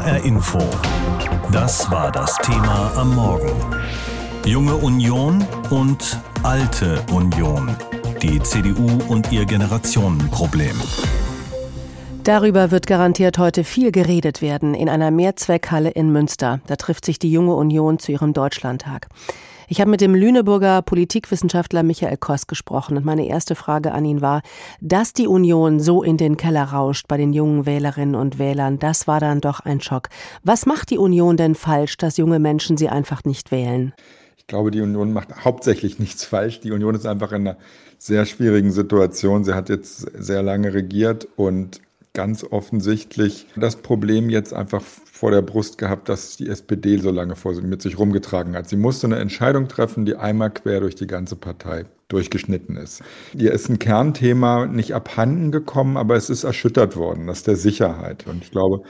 HR Info. Das war das Thema am Morgen. Junge Union und alte Union. Die CDU und ihr Generationenproblem. Darüber wird garantiert heute viel geredet werden in einer Mehrzweckhalle in Münster. Da trifft sich die Junge Union zu ihrem Deutschlandtag. Ich habe mit dem Lüneburger Politikwissenschaftler Michael Koss gesprochen und meine erste Frage an ihn war, dass die Union so in den Keller rauscht bei den jungen Wählerinnen und Wählern, das war dann doch ein Schock. Was macht die Union denn falsch, dass junge Menschen sie einfach nicht wählen? Ich glaube, die Union macht hauptsächlich nichts falsch. Die Union ist einfach in einer sehr schwierigen Situation. Sie hat jetzt sehr lange regiert und ganz offensichtlich das Problem jetzt einfach vor der Brust gehabt, dass die SPD so lange vor mit sich rumgetragen hat. Sie musste eine Entscheidung treffen, die einmal quer durch die ganze Partei durchgeschnitten ist. Ihr ist ein Kernthema nicht abhanden gekommen, aber es ist erschüttert worden, das der Sicherheit. Und ich glaube,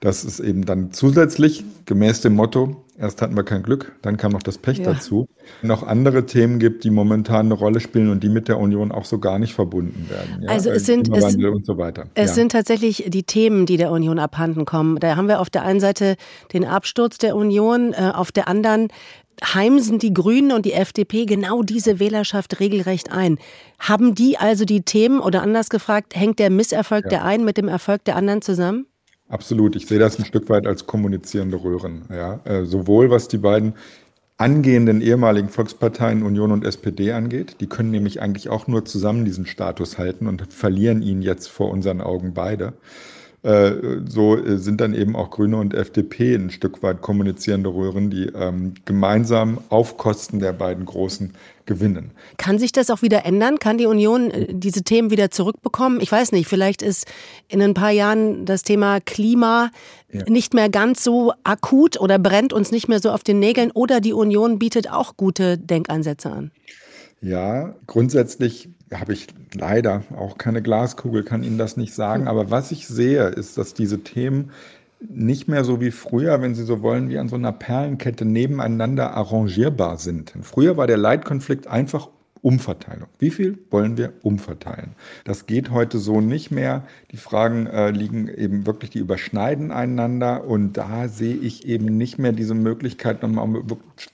dass es eben dann zusätzlich, gemäß dem Motto, erst hatten wir kein Glück, dann kam noch das Pech ja. dazu, noch andere Themen gibt, die momentan eine Rolle spielen und die mit der Union auch so gar nicht verbunden werden. Ja? Also es sind, es, und so weiter. es ja. sind tatsächlich die Themen, die der Union abhanden kommen. Da haben wir auf der einen Seite den Absturz der Union, äh, auf der anderen heimsen die Grünen und die FDP genau diese Wählerschaft regelrecht ein. Haben die also die Themen oder anders gefragt, hängt der Misserfolg der einen mit dem Erfolg der anderen zusammen? Absolut. Ich sehe das ein Stück weit als kommunizierende Röhren. Ja. Äh, sowohl was die beiden angehenden ehemaligen Volksparteien Union und SPD angeht. Die können nämlich eigentlich auch nur zusammen diesen Status halten und verlieren ihn jetzt vor unseren Augen beide. Äh, so äh, sind dann eben auch Grüne und FDP ein Stück weit kommunizierende Röhren, die ähm, gemeinsam auf Kosten der beiden Großen gewinnen. Kann sich das auch wieder ändern? Kann die Union äh, diese Themen wieder zurückbekommen? Ich weiß nicht, vielleicht ist in ein paar Jahren das Thema Klima ja. nicht mehr ganz so akut oder brennt uns nicht mehr so auf den Nägeln oder die Union bietet auch gute Denkansätze an. Ja, grundsätzlich habe ich leider auch keine Glaskugel, kann Ihnen das nicht sagen. Hm. Aber was ich sehe, ist, dass diese Themen nicht mehr so wie früher, wenn Sie so wollen, wie an so einer Perlenkette nebeneinander arrangierbar sind. Früher war der Leitkonflikt einfach Umverteilung. Wie viel wollen wir umverteilen? Das geht heute so nicht mehr. Die Fragen äh, liegen eben wirklich, die überschneiden einander und da sehe ich eben nicht mehr diese Möglichkeit, nochmal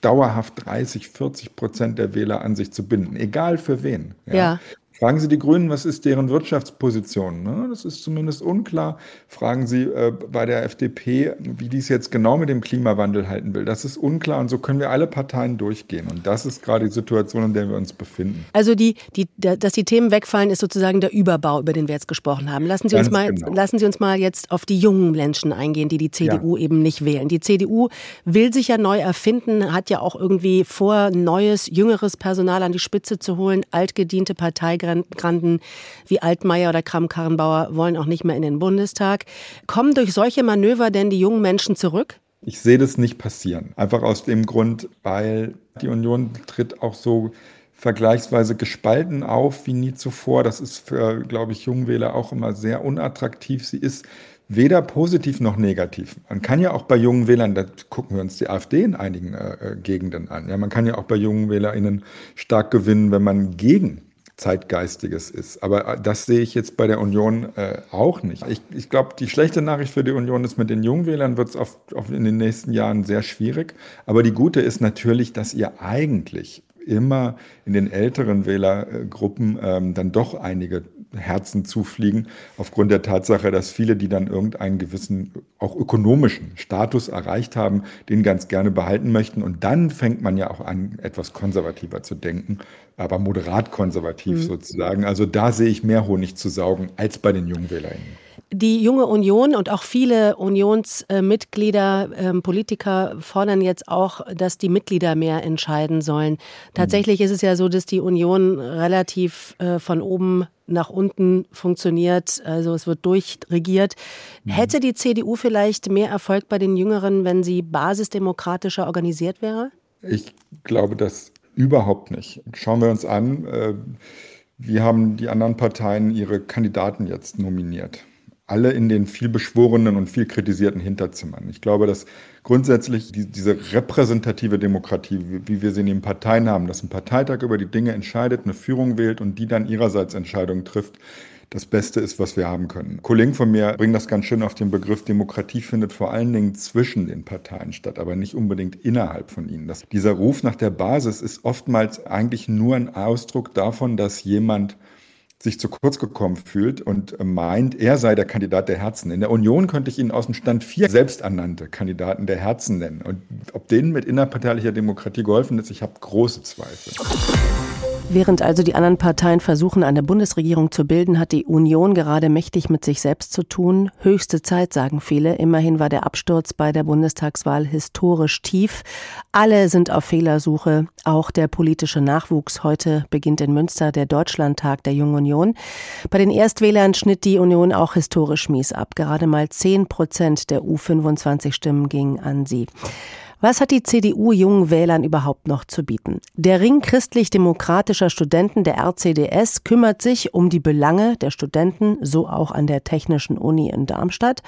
dauerhaft 30, 40 Prozent der Wähler an sich zu binden, egal für wen. Ja. ja. Fragen Sie die Grünen, was ist deren Wirtschaftsposition? Ne? Das ist zumindest unklar. Fragen Sie äh, bei der FDP, wie die es jetzt genau mit dem Klimawandel halten will. Das ist unklar und so können wir alle Parteien durchgehen. Und das ist gerade die Situation, in der wir uns befinden. Also die, die, dass die Themen wegfallen, ist sozusagen der Überbau, über den wir jetzt gesprochen haben. Lassen Sie, uns mal, genau. lassen Sie uns mal jetzt auf die jungen Menschen eingehen, die die CDU ja. eben nicht wählen. Die CDU will sich ja neu erfinden, hat ja auch irgendwie vor, neues, jüngeres Personal an die Spitze zu holen, altgediente Parteigrenzen Granden wie Altmaier oder Kram-Karrenbauer wollen auch nicht mehr in den Bundestag. Kommen durch solche Manöver denn die jungen Menschen zurück? Ich sehe das nicht passieren. Einfach aus dem Grund, weil die Union tritt auch so vergleichsweise gespalten auf wie nie zuvor. Das ist für, glaube ich, Jungwähler auch immer sehr unattraktiv. Sie ist weder positiv noch negativ. Man kann ja auch bei jungen Wählern, da gucken wir uns die AfD in einigen äh, äh Gegenden an, ja, man kann ja auch bei jungen WählerInnen stark gewinnen, wenn man gegen Zeitgeistiges ist. Aber äh, das sehe ich jetzt bei der Union äh, auch nicht. Ich, ich glaube, die schlechte Nachricht für die Union ist, mit den Jungwählern wird es auf, auf in den nächsten Jahren sehr schwierig. Aber die gute ist natürlich, dass ihr eigentlich immer in den älteren Wählergruppen ähm, dann doch einige Herzen zufliegen, aufgrund der Tatsache, dass viele, die dann irgendeinen gewissen, auch ökonomischen Status erreicht haben, den ganz gerne behalten möchten. Und dann fängt man ja auch an, etwas konservativer zu denken, aber moderat konservativ mhm. sozusagen. Also da sehe ich mehr Honig zu saugen als bei den Jungwählerinnen. Die junge Union und auch viele Unionsmitglieder, äh, Politiker fordern jetzt auch, dass die Mitglieder mehr entscheiden sollen. Tatsächlich mhm. ist es ja so, dass die Union relativ äh, von oben nach unten funktioniert, also es wird durchregiert. Mhm. Hätte die CDU vielleicht mehr Erfolg bei den Jüngeren, wenn sie basisdemokratischer organisiert wäre? Ich glaube das überhaupt nicht. Schauen wir uns an, äh, wie haben die anderen Parteien ihre Kandidaten jetzt nominiert? Alle in den viel beschworenen und viel kritisierten Hinterzimmern. Ich glaube, dass grundsätzlich die, diese repräsentative Demokratie, wie, wie wir sie in den Parteien haben, dass ein Parteitag über die Dinge entscheidet, eine Führung wählt und die dann ihrerseits Entscheidungen trifft, das Beste ist, was wir haben können. Kollegen von mir bringen das ganz schön auf den Begriff Demokratie findet vor allen Dingen zwischen den Parteien statt, aber nicht unbedingt innerhalb von ihnen. Das, dieser Ruf nach der Basis ist oftmals eigentlich nur ein Ausdruck davon, dass jemand sich zu kurz gekommen fühlt und meint, er sei der Kandidat der Herzen. In der Union könnte ich Ihnen aus dem Stand vier selbsternannte Kandidaten der Herzen nennen. Und ob denen mit innerparteilicher Demokratie geholfen ist, ich habe große Zweifel. Während also die anderen Parteien versuchen, eine Bundesregierung zu bilden, hat die Union gerade mächtig mit sich selbst zu tun. Höchste Zeit, sagen viele. Immerhin war der Absturz bei der Bundestagswahl historisch tief. Alle sind auf Fehlersuche, auch der politische Nachwuchs. Heute beginnt in Münster der Deutschlandtag der Jungen Union. Bei den Erstwählern schnitt die Union auch historisch mies ab. Gerade mal 10 Prozent der U25-Stimmen gingen an sie. Was hat die CDU jungen Wählern überhaupt noch zu bieten? Der Ring christlich-demokratischer Studenten der RCDS kümmert sich um die Belange der Studenten, so auch an der Technischen Uni in Darmstadt.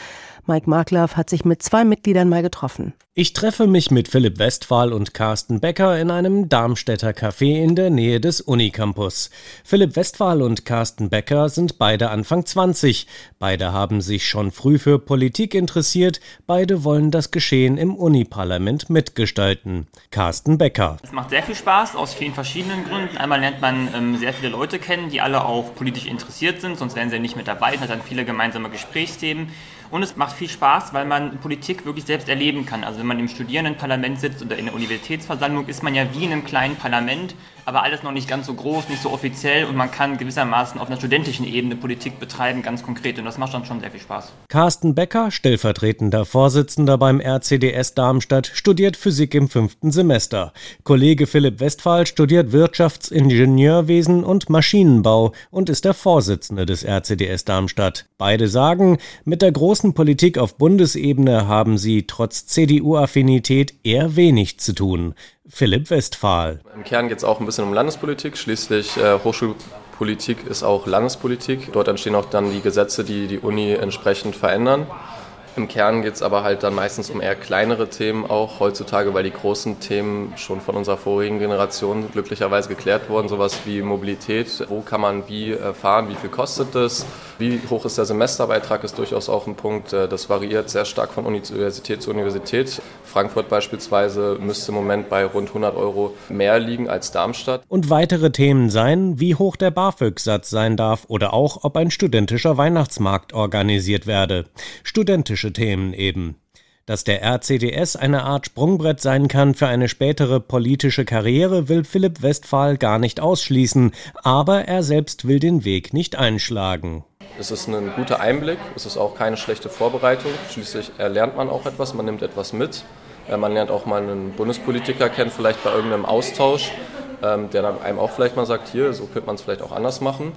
Mike Marklav hat sich mit zwei Mitgliedern mal getroffen. Ich treffe mich mit Philipp Westphal und Carsten Becker in einem Darmstädter Café in der Nähe des Unicampus. Philipp Westphal und Carsten Becker sind beide Anfang 20. Beide haben sich schon früh für Politik interessiert. Beide wollen das Geschehen im Uniparlament mitgestalten. Carsten Becker. Es macht sehr viel Spaß aus vielen verschiedenen Gründen. Einmal lernt man ähm, sehr viele Leute kennen, die alle auch politisch interessiert sind, sonst wären sie nicht mit dabei. Man hat dann viele gemeinsame Gesprächsthemen. Und es macht viel Spaß, weil man Politik wirklich selbst erleben kann. Also wenn man im Studierendenparlament sitzt oder in der Universitätsversammlung, ist man ja wie in einem kleinen Parlament, aber alles noch nicht ganz so groß, nicht so offiziell und man kann gewissermaßen auf einer studentischen Ebene Politik betreiben, ganz konkret. Und das macht dann schon sehr viel Spaß. Carsten Becker, stellvertretender Vorsitzender beim RCDS Darmstadt, studiert Physik im fünften Semester. Kollege Philipp Westphal studiert Wirtschaftsingenieurwesen und Maschinenbau und ist der Vorsitzende des RCDS Darmstadt. Beide sagen, mit der großen Außenpolitik auf Bundesebene haben sie trotz CDU-Affinität eher wenig zu tun. Philipp Westphal. Im Kern geht es auch ein bisschen um Landespolitik. Schließlich äh, Hochschulpolitik ist auch Landespolitik. Dort entstehen auch dann die Gesetze, die die Uni entsprechend verändern. Im Kern geht es aber halt dann meistens um eher kleinere Themen auch heutzutage, weil die großen Themen schon von unserer vorigen Generation glücklicherweise geklärt wurden. Sowas wie Mobilität, wo kann man wie äh, fahren, wie viel kostet das, wie hoch ist der Semesterbeitrag, ist durchaus auch ein Punkt. Äh, das variiert sehr stark von Universität zu Universität. Frankfurt beispielsweise müsste im Moment bei rund 100 Euro mehr liegen als Darmstadt. Und weitere Themen seien, wie hoch der BAföG-Satz sein darf oder auch, ob ein studentischer Weihnachtsmarkt organisiert werde. Studentische Themen eben. Dass der RCDS eine Art Sprungbrett sein kann für eine spätere politische Karriere, will Philipp Westphal gar nicht ausschließen, aber er selbst will den Weg nicht einschlagen. Es ist ein guter Einblick, es ist auch keine schlechte Vorbereitung. Schließlich lernt man auch etwas, man nimmt etwas mit. Äh, man lernt auch mal einen Bundespolitiker kennen, vielleicht bei irgendeinem Austausch, ähm, der dann einem auch vielleicht mal sagt, hier, so könnte man es vielleicht auch anders machen.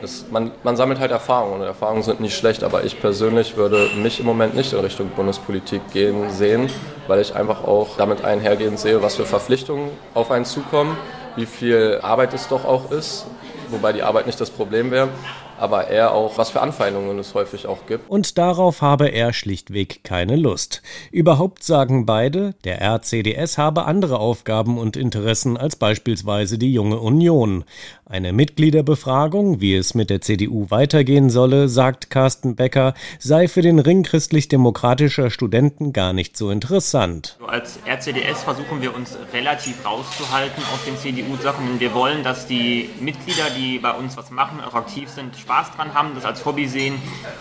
Das, man, man, sammelt halt Erfahrungen und Erfahrungen sind nicht schlecht, aber ich persönlich würde mich im Moment nicht in Richtung Bundespolitik gehen sehen, weil ich einfach auch damit einhergehend sehe, was für Verpflichtungen auf einen zukommen, wie viel Arbeit es doch auch ist, wobei die Arbeit nicht das Problem wäre aber eher auch, was für Anfeindungen es häufig auch gibt. Und darauf habe er schlichtweg keine Lust. Überhaupt sagen beide, der RCDS habe andere Aufgaben und Interessen als beispielsweise die junge Union. Eine Mitgliederbefragung, wie es mit der CDU weitergehen solle, sagt Carsten Becker, sei für den Ring christlich-demokratischer Studenten gar nicht so interessant. Als RCDS versuchen wir uns relativ rauszuhalten aus den CDU-Sachen. Wir wollen, dass die Mitglieder, die bei uns was machen, auch aktiv sind, Spaß dran haben, das als Hobby sehen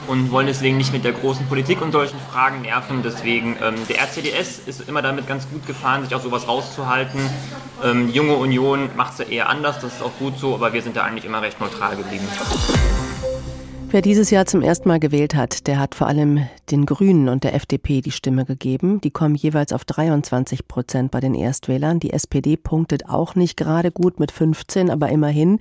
und wollen deswegen nicht mit der großen Politik und solchen Fragen nerven. Deswegen, ähm, der RCDS ist immer damit ganz gut gefahren, sich auch sowas rauszuhalten. Ähm, junge Union macht es ja eher anders, das ist auch gut so aber wir sind da eigentlich immer recht neutral geblieben. Wer dieses Jahr zum ersten Mal gewählt hat, der hat vor allem den Grünen und der FDP die Stimme gegeben. Die kommen jeweils auf 23 Prozent bei den Erstwählern. Die SPD punktet auch nicht gerade gut mit 15, aber immerhin.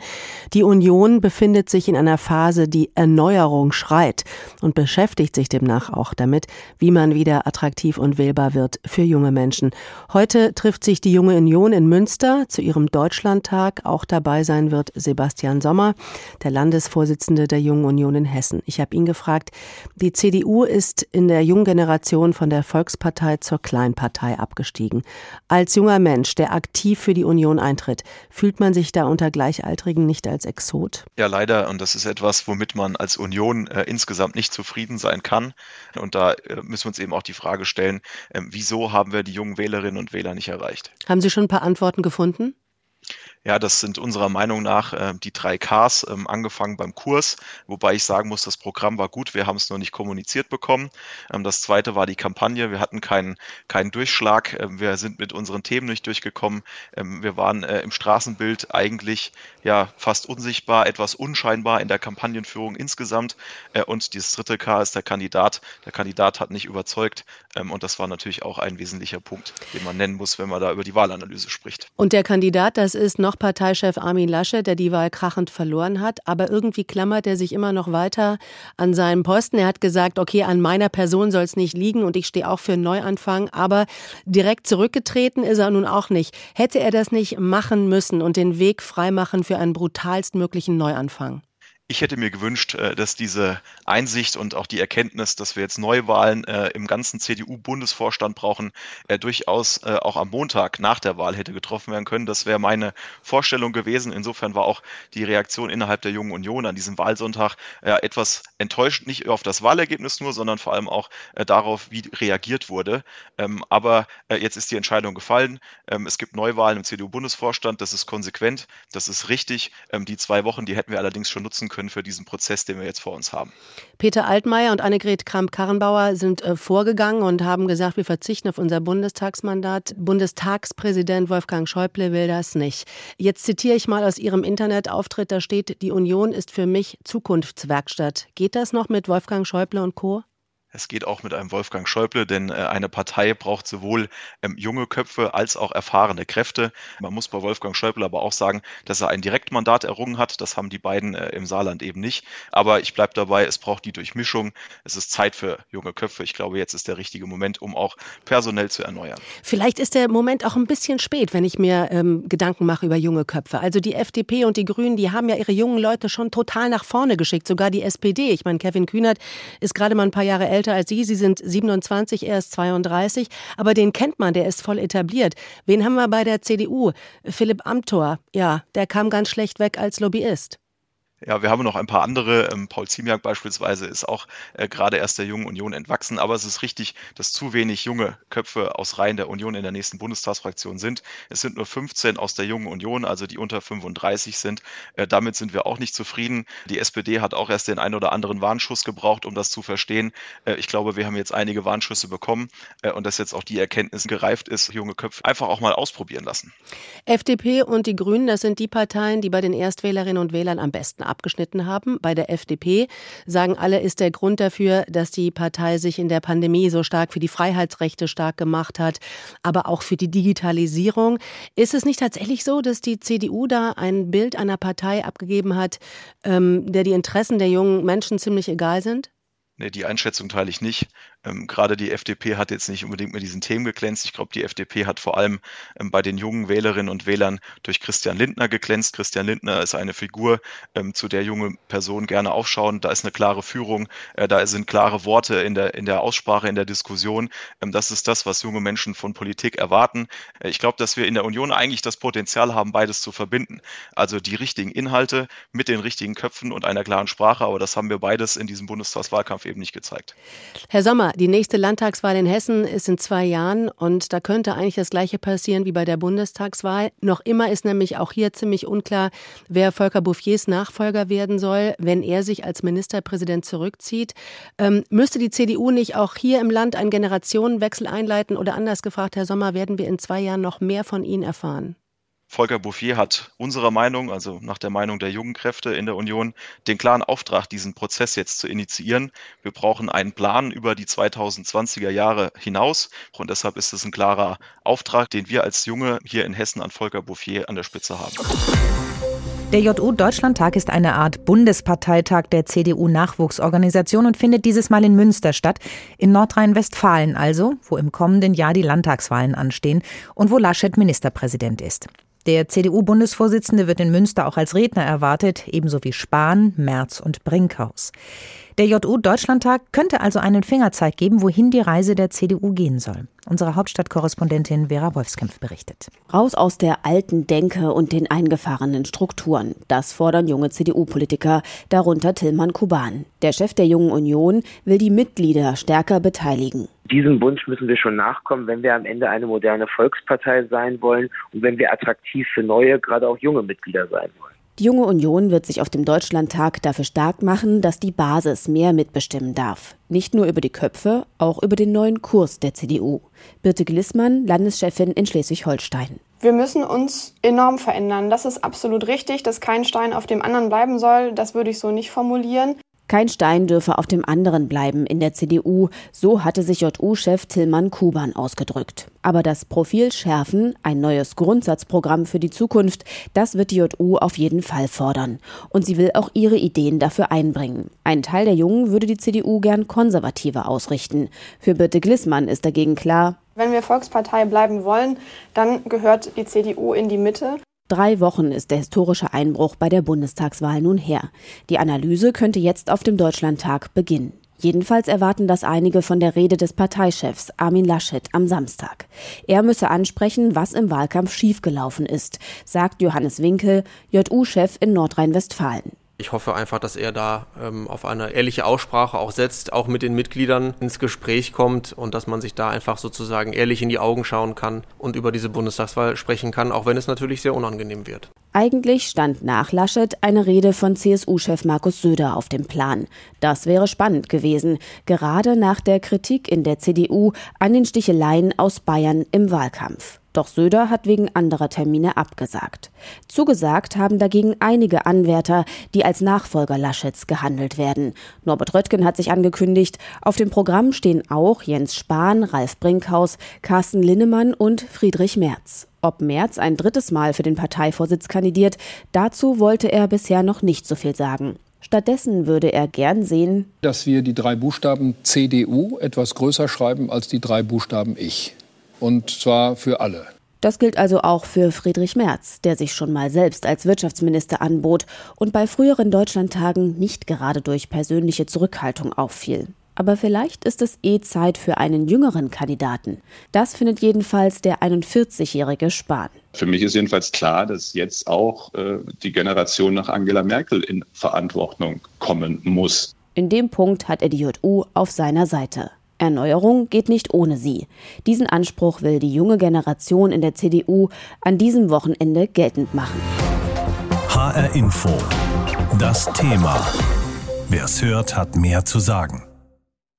Die Union befindet sich in einer Phase, die Erneuerung schreit und beschäftigt sich demnach auch damit, wie man wieder attraktiv und wählbar wird für junge Menschen. Heute trifft sich die Junge Union in Münster zu ihrem Deutschlandtag. Auch dabei sein wird Sebastian Sommer, der Landesvorsitzende der Jungen Union in Hessen. Ich habe ihn gefragt, die CDU ist ist in der jungen Generation von der Volkspartei zur Kleinpartei abgestiegen. Als junger Mensch, der aktiv für die Union eintritt, fühlt man sich da unter Gleichaltrigen nicht als Exot? Ja, leider. Und das ist etwas, womit man als Union äh, insgesamt nicht zufrieden sein kann. Und da äh, müssen wir uns eben auch die Frage stellen, äh, wieso haben wir die jungen Wählerinnen und Wähler nicht erreicht? Haben Sie schon ein paar Antworten gefunden? Ja, das sind unserer Meinung nach äh, die drei Ks, ähm, angefangen beim Kurs, wobei ich sagen muss, das Programm war gut, wir haben es nur nicht kommuniziert bekommen. Ähm, das zweite war die Kampagne, wir hatten keinen, keinen Durchschlag, ähm, wir sind mit unseren Themen nicht durchgekommen, ähm, wir waren äh, im Straßenbild eigentlich ja fast unsichtbar, etwas unscheinbar in der Kampagnenführung insgesamt. Äh, und dieses dritte K ist der Kandidat. Der Kandidat hat nicht überzeugt ähm, und das war natürlich auch ein wesentlicher Punkt, den man nennen muss, wenn man da über die Wahlanalyse spricht. Und der Kandidat, das ist noch Parteichef Armin Lasche, der die Wahl krachend verloren hat. Aber irgendwie klammert er sich immer noch weiter an seinem Posten. Er hat gesagt, okay, an meiner Person soll es nicht liegen und ich stehe auch für einen Neuanfang. Aber direkt zurückgetreten ist er nun auch nicht. Hätte er das nicht machen müssen und den Weg freimachen für einen brutalstmöglichen Neuanfang? Ich hätte mir gewünscht, äh, dass diese Einsicht und auch die Erkenntnis, dass wir jetzt Neuwahlen äh, im ganzen CDU-Bundesvorstand brauchen, äh, durchaus auch am Montag nach der Wahl hätte getroffen werden können. Das wäre meine Vorstellung gewesen. Insofern war auch die Reaktion innerhalb der Jungen Union an diesem Wahlsonntag etwas enttäuscht, nicht auf das Wahlergebnis nur, sondern vor allem auch darauf, wie reagiert wurde. Ähm, aber jetzt ist die Entscheidung gefallen. Ähm, es gibt Neuwahlen im CDU-Bundesvorstand. Das ist konsequent, das ist richtig. Ähm, die zwei Wochen, die hätten wir allerdings schon nutzen können können für diesen Prozess, den wir jetzt vor uns haben. Peter Altmaier und Annegret Kramp-Karrenbauer sind äh, vorgegangen und haben gesagt, wir verzichten auf unser Bundestagsmandat. Bundestagspräsident Wolfgang Schäuble will das nicht. Jetzt zitiere ich mal aus Ihrem Internetauftritt, da steht, die Union ist für mich Zukunftswerkstatt. Geht das noch mit Wolfgang Schäuble und Co.? Es geht auch mit einem Wolfgang Schäuble, denn äh, eine Partei braucht sowohl ähm, junge Köpfe als auch erfahrene Kräfte. Man muss bei Wolfgang Schäuble aber auch sagen, dass er ein Direktmandat errungen hat. Das haben die beiden äh, im Saarland eben nicht. Aber ich bleibe dabei, es braucht die Durchmischung. Es ist Zeit für junge Köpfe. Ich glaube, jetzt ist der richtige Moment, um auch personell zu erneuern. Vielleicht ist der Moment auch ein bisschen spät, wenn ich mir ähm, Gedanken mache über junge Köpfe. Also die FDP und die Grünen, die haben ja ihre jungen Leute schon total nach vorne geschickt. Sogar die SPD. Ich meine, Kevin Kühnert ist gerade mal ein paar Jahre älter älter als Sie. Sie sind 27, er ist 32. Aber den kennt man, der ist voll etabliert. Wen haben wir bei der CDU? Philipp Amthor. Ja, der kam ganz schlecht weg als Lobbyist. Ja, wir haben noch ein paar andere. Ähm, Paul Ziemiak beispielsweise ist auch äh, gerade erst der Jungen Union entwachsen. Aber es ist richtig, dass zu wenig junge Köpfe aus Reihen der Union in der nächsten Bundestagsfraktion sind. Es sind nur 15 aus der Jungen Union, also die unter 35 sind. Äh, damit sind wir auch nicht zufrieden. Die SPD hat auch erst den einen oder anderen Warnschuss gebraucht, um das zu verstehen. Äh, ich glaube, wir haben jetzt einige Warnschüsse bekommen und dass jetzt auch die Erkenntnis gereift ist, junge Köpfe einfach auch mal ausprobieren lassen. FDP und die Grünen, das sind die Parteien, die bei den Erstwählerinnen und Wählern am besten abgeschnitten haben. Bei der FDP sagen alle, ist der Grund dafür, dass die Partei sich in der Pandemie so stark für die Freiheitsrechte stark gemacht hat, aber auch für die Digitalisierung. Ist es nicht tatsächlich so, dass die CDU da ein Bild einer Partei abgegeben hat, ähm, der die Interessen der jungen Menschen ziemlich egal sind? Nee, die Einschätzung teile ich nicht. Ähm, gerade die FDP hat jetzt nicht unbedingt mit diesen Themen geglänzt. Ich glaube, die FDP hat vor allem ähm, bei den jungen Wählerinnen und Wählern durch Christian Lindner geglänzt. Christian Lindner ist eine Figur, ähm, zu der junge Personen gerne aufschauen. Da ist eine klare Führung, äh, da sind klare Worte in der, in der Aussprache, in der Diskussion. Ähm, das ist das, was junge Menschen von Politik erwarten. Äh, ich glaube, dass wir in der Union eigentlich das Potenzial haben, beides zu verbinden. Also die richtigen Inhalte mit den richtigen Köpfen und einer klaren Sprache. Aber das haben wir beides in diesem Bundestagswahlkampf eben nicht gezeigt. Herr Sommer, die nächste Landtagswahl in Hessen ist in zwei Jahren und da könnte eigentlich das Gleiche passieren wie bei der Bundestagswahl. Noch immer ist nämlich auch hier ziemlich unklar, wer Volker Bouffiers Nachfolger werden soll, wenn er sich als Ministerpräsident zurückzieht. Ähm, müsste die CDU nicht auch hier im Land einen Generationenwechsel einleiten oder anders gefragt, Herr Sommer, werden wir in zwei Jahren noch mehr von Ihnen erfahren? Volker Bouffier hat unserer Meinung, also nach der Meinung der jungen Kräfte in der Union, den klaren Auftrag, diesen Prozess jetzt zu initiieren. Wir brauchen einen Plan über die 2020er Jahre hinaus und deshalb ist es ein klarer Auftrag, den wir als Junge hier in Hessen an Volker Bouffier an der Spitze haben. Der JU Deutschlandtag ist eine Art Bundesparteitag der CDU-Nachwuchsorganisation und findet dieses Mal in Münster statt, in Nordrhein-Westfalen also, wo im kommenden Jahr die Landtagswahlen anstehen und wo Laschet Ministerpräsident ist. Der CDU-Bundesvorsitzende wird in Münster auch als Redner erwartet, ebenso wie Spahn, Merz und Brinkhaus. Der JU-Deutschlandtag könnte also einen Fingerzeig geben, wohin die Reise der CDU gehen soll. Unsere Hauptstadtkorrespondentin Vera Wolfskämpf berichtet. Raus aus der alten Denke und den eingefahrenen Strukturen. Das fordern junge CDU-Politiker, darunter Tillmann Kuban. Der Chef der Jungen Union will die Mitglieder stärker beteiligen. Diesem Wunsch müssen wir schon nachkommen, wenn wir am Ende eine moderne Volkspartei sein wollen und wenn wir attraktiv für neue, gerade auch junge Mitglieder sein wollen. Die junge Union wird sich auf dem Deutschlandtag dafür stark machen, dass die Basis mehr mitbestimmen darf. Nicht nur über die Köpfe, auch über den neuen Kurs der CDU. Birte Glissmann, Landeschefin in Schleswig-Holstein. Wir müssen uns enorm verändern. Das ist absolut richtig, dass kein Stein auf dem anderen bleiben soll. Das würde ich so nicht formulieren. Kein Stein dürfe auf dem anderen bleiben in der CDU, so hatte sich JU-Chef Tillmann Kuban ausgedrückt. Aber das Profil schärfen, ein neues Grundsatzprogramm für die Zukunft, das wird die JU auf jeden Fall fordern. Und sie will auch ihre Ideen dafür einbringen. Ein Teil der Jungen würde die CDU gern konservativer ausrichten. Für Birte Glissmann ist dagegen klar, wenn wir Volkspartei bleiben wollen, dann gehört die CDU in die Mitte. Drei Wochen ist der historische Einbruch bei der Bundestagswahl nun her. Die Analyse könnte jetzt auf dem Deutschlandtag beginnen. Jedenfalls erwarten das einige von der Rede des Parteichefs Armin Laschet am Samstag. Er müsse ansprechen, was im Wahlkampf schiefgelaufen ist, sagt Johannes Winkel, JU-Chef in Nordrhein-Westfalen. Ich hoffe einfach, dass er da ähm, auf eine ehrliche Aussprache auch setzt, auch mit den Mitgliedern ins Gespräch kommt und dass man sich da einfach sozusagen ehrlich in die Augen schauen kann und über diese Bundestagswahl sprechen kann, auch wenn es natürlich sehr unangenehm wird. Eigentlich stand nach Laschet eine Rede von CSU-Chef Markus Söder auf dem Plan. Das wäre spannend gewesen, gerade nach der Kritik in der CDU an den Sticheleien aus Bayern im Wahlkampf. Doch Söder hat wegen anderer Termine abgesagt. Zugesagt haben dagegen einige Anwärter, die als Nachfolger Laschets gehandelt werden. Norbert Röttgen hat sich angekündigt. Auf dem Programm stehen auch Jens Spahn, Ralf Brinkhaus, Carsten Linnemann und Friedrich Merz. Ob Merz ein drittes Mal für den Parteivorsitz kandidiert, dazu wollte er bisher noch nicht so viel sagen. Stattdessen würde er gern sehen, dass wir die drei Buchstaben CDU etwas größer schreiben als die drei Buchstaben Ich. Und zwar für alle. Das gilt also auch für Friedrich Merz, der sich schon mal selbst als Wirtschaftsminister anbot und bei früheren Deutschlandtagen nicht gerade durch persönliche Zurückhaltung auffiel. Aber vielleicht ist es eh Zeit für einen jüngeren Kandidaten. Das findet jedenfalls der 41-jährige Spahn. Für mich ist jedenfalls klar, dass jetzt auch äh, die Generation nach Angela Merkel in Verantwortung kommen muss. In dem Punkt hat er die JU auf seiner Seite. Erneuerung geht nicht ohne sie. Diesen Anspruch will die junge Generation in der CDU an diesem Wochenende geltend machen. HR Info. Das Thema. Wer es hört, hat mehr zu sagen.